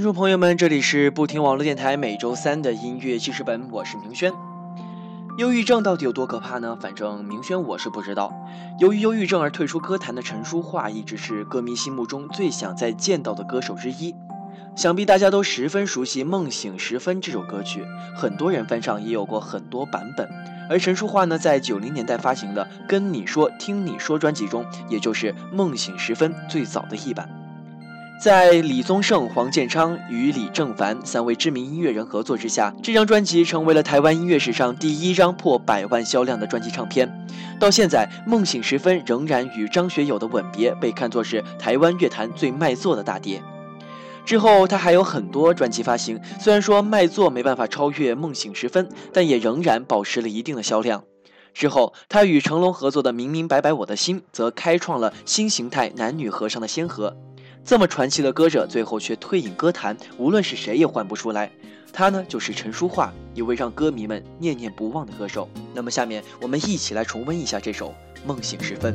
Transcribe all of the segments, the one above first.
听众朋友们，这里是不听网络电台每周三的音乐记事本，我是明轩。忧郁症到底有多可怕呢？反正明轩我是不知道。由于忧郁症而退出歌坛的陈淑桦，一直是歌迷心目中最想再见到的歌手之一。想必大家都十分熟悉《梦醒时分》这首歌曲，很多人翻唱也有过很多版本。而陈淑桦呢，在九零年代发行的《跟你说听你说》专辑中，也就是《梦醒时分》最早的一版。在李宗盛、黄建昌与李正凡三位知名音乐人合作之下，这张专辑成为了台湾音乐史上第一张破百万销量的专辑唱片。到现在，《梦醒时分》仍然与张学友的《吻别》被看作是台湾乐坛最卖座的大碟。之后，他还有很多专辑发行，虽然说卖座没办法超越《梦醒时分》，但也仍然保持了一定的销量。之后，他与成龙合作的《明明白白我的心》则开创了新形态男女合唱的先河。这么传奇的歌者，最后却退隐歌坛，无论是谁也换不出来。他呢，就是陈淑桦，一位让歌迷们念念不忘的歌手。那么，下面我们一起来重温一下这首《梦醒时分》。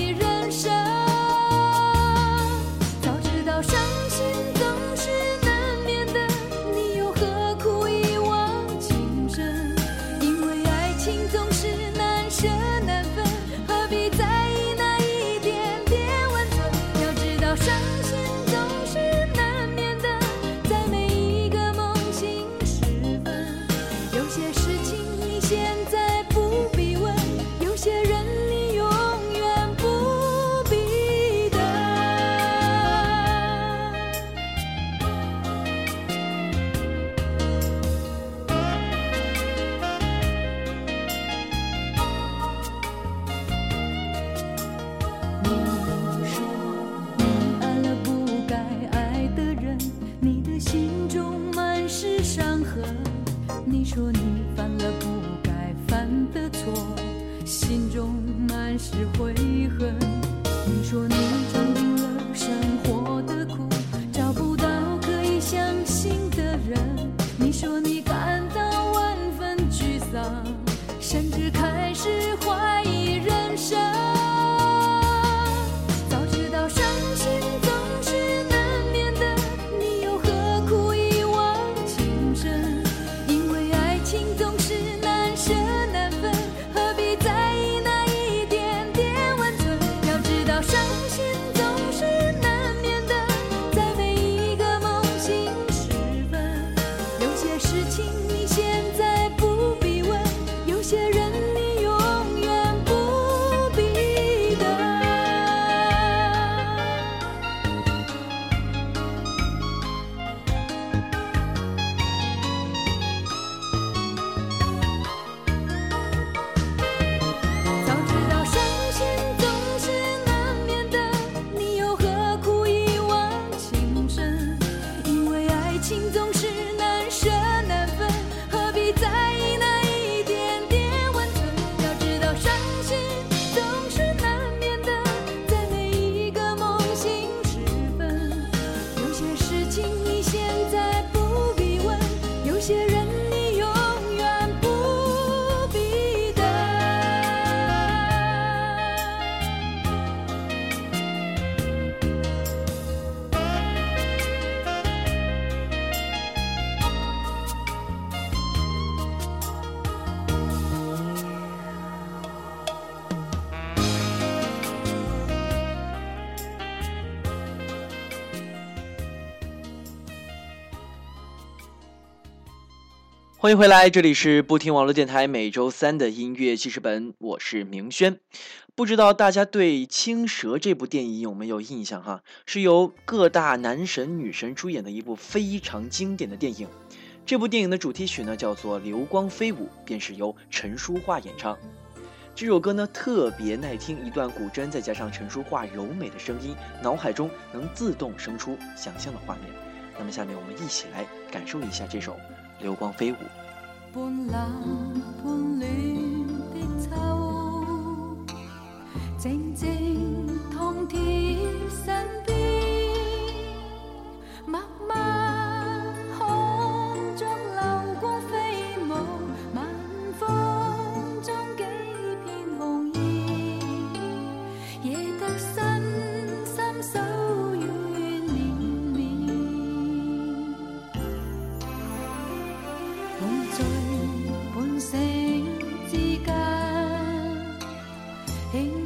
心中满是悔恨。你说你在欢迎回来，这里是不听网络电台每周三的音乐记事本，我是明轩。不知道大家对《青蛇》这部电影有没有印象哈？是由各大男神女神出演的一部非常经典的电影。这部电影的主题曲呢叫做《流光飞舞》，便是由陈淑桦演唱。这首歌呢特别耐听，一段古筝再加上陈淑桦柔美的声音，脑海中能自动生出想象的画面。那么下面我们一起来感受一下这首《流光飞舞》。半冷半暖的秋，静静躺贴身边，Hey.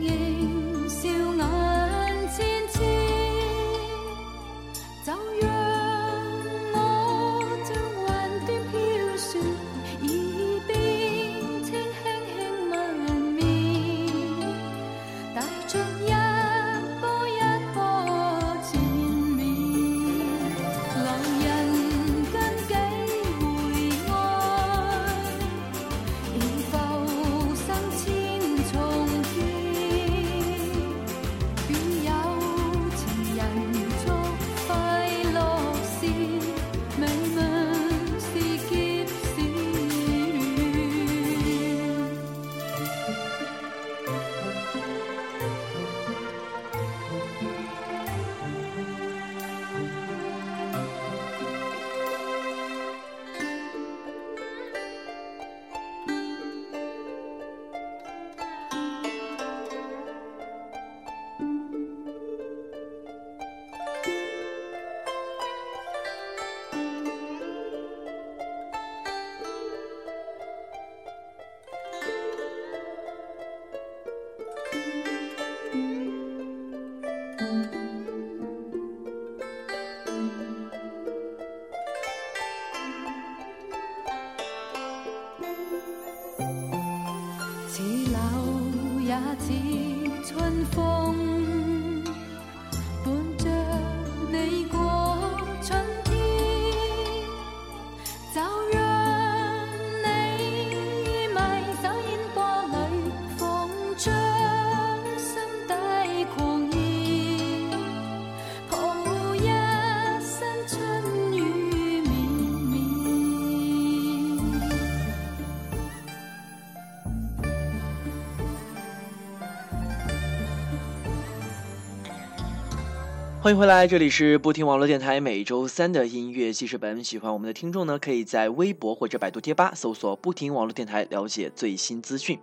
欢迎回来，这里是不听网络电台每周三的音乐记事本。喜欢我们的听众呢，可以在微博或者百度贴吧搜索“不听网络电台”了解最新资讯。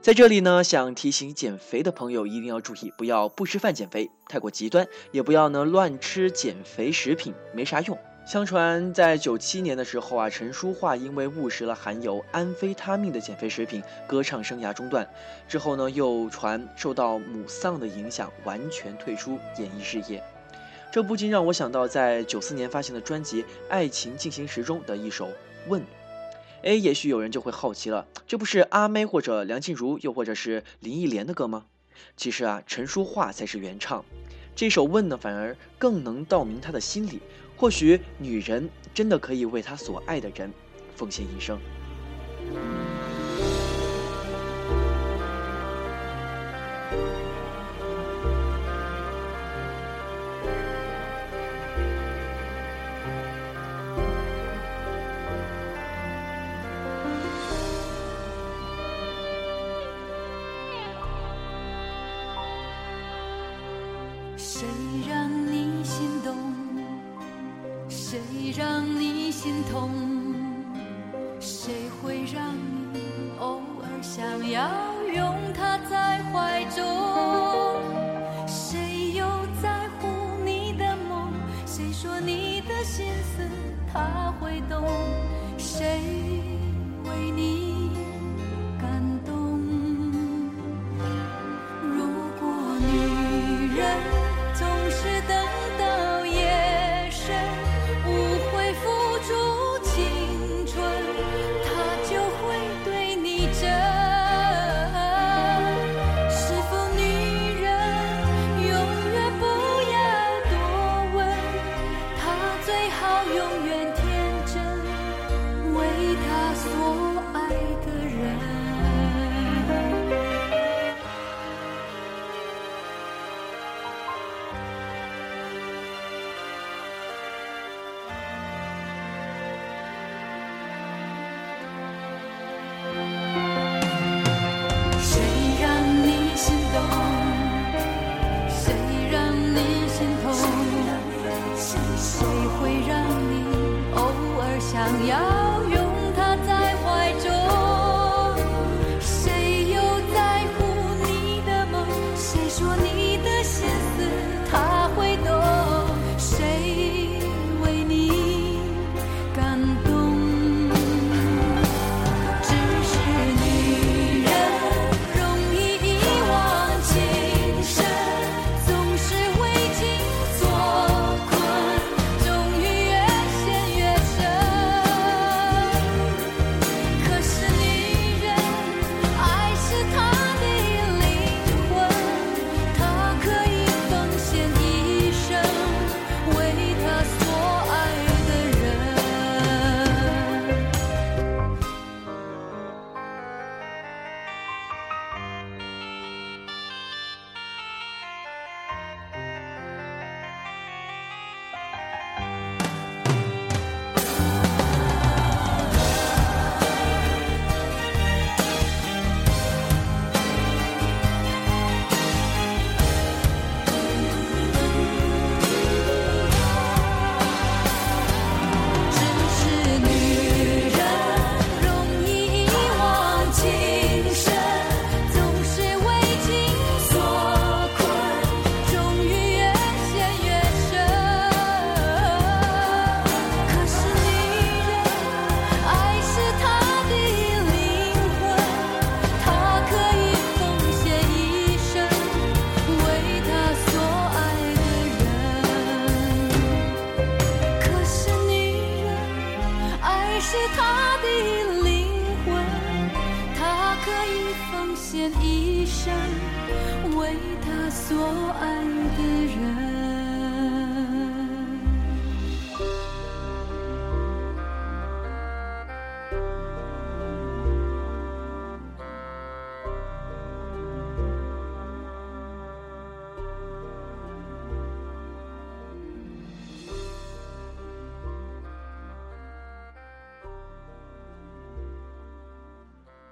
在这里呢，想提醒减肥的朋友一定要注意，不要不吃饭减肥，太过极端；也不要呢乱吃减肥食品，没啥用。相传在九七年的时候啊，陈淑桦因为误食了含有安非他命的减肥食品，歌唱生涯中断。之后呢，又传受到母丧的影响，完全退出演艺事业。这不禁让我想到，在九四年发行的专辑《爱情进行时》中的一首《问》。哎，也许有人就会好奇了，这不是阿妹或者梁静茹，又或者是林忆莲的歌吗？其实啊，陈淑桦才是原唱。这首《问》呢，反而更能道明他的心理。或许女人真的可以为她所爱的人奉献一生。懂？谁为你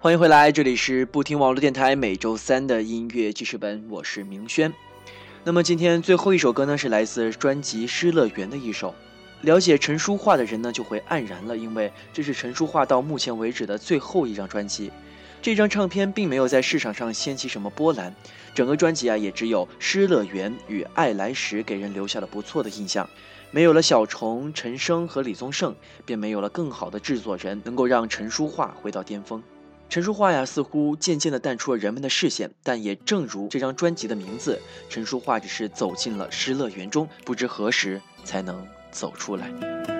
欢迎回来，这里是不听网络电台每周三的音乐记事本，我是明轩。那么今天最后一首歌呢，是来自专辑《失乐园》的一首。了解陈淑桦的人呢，就会黯然了，因为这是陈淑桦到目前为止的最后一张专辑。这张唱片并没有在市场上掀起什么波澜，整个专辑啊，也只有《失乐园》与《爱来时》给人留下了不错的印象。没有了小虫、陈升和李宗盛，便没有了更好的制作人能够让陈淑桦回到巅峰。陈淑桦呀，似乎渐渐地淡出了人们的视线，但也正如这张专辑的名字，陈淑桦只是走进了失乐园中，不知何时才能走出来。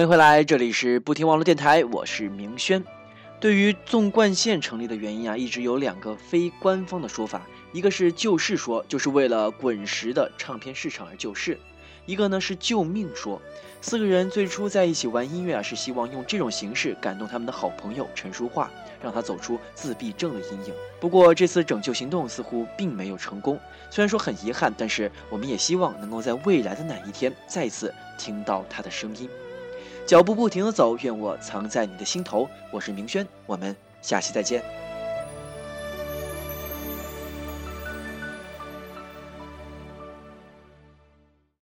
欢迎回来，这里是不听网络电台，我是明轩。对于纵贯线成立的原因啊，一直有两个非官方的说法，一个是救市说，就是为了滚石的唱片市场而救市；一个呢是救命说。四个人最初在一起玩音乐啊，是希望用这种形式感动他们的好朋友陈淑桦，让他走出自闭症的阴影。不过这次拯救行动似乎并没有成功，虽然说很遗憾，但是我们也希望能够在未来的哪一天再次听到他的声音。脚步不停的走，愿我藏在你的心头。我是明轩，我们下期再见。